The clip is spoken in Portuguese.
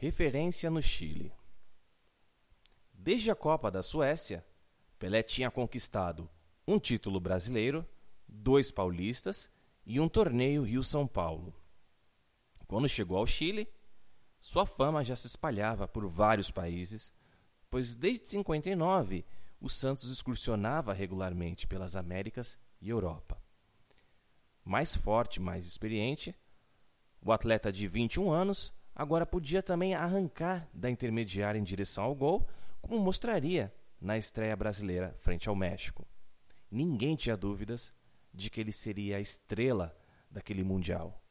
Referência no Chile. Desde a Copa da Suécia, Pelé tinha conquistado um título brasileiro, dois paulistas e um torneio Rio-São Paulo. Quando chegou ao Chile, sua fama já se espalhava por vários países, pois desde 59 o Santos excursionava regularmente pelas Américas e Europa. Mais forte, mais experiente, o atleta de 21 anos agora podia também arrancar da intermediária em direção ao gol, como mostraria na estreia brasileira frente ao México. Ninguém tinha dúvidas de que ele seria a estrela daquele Mundial.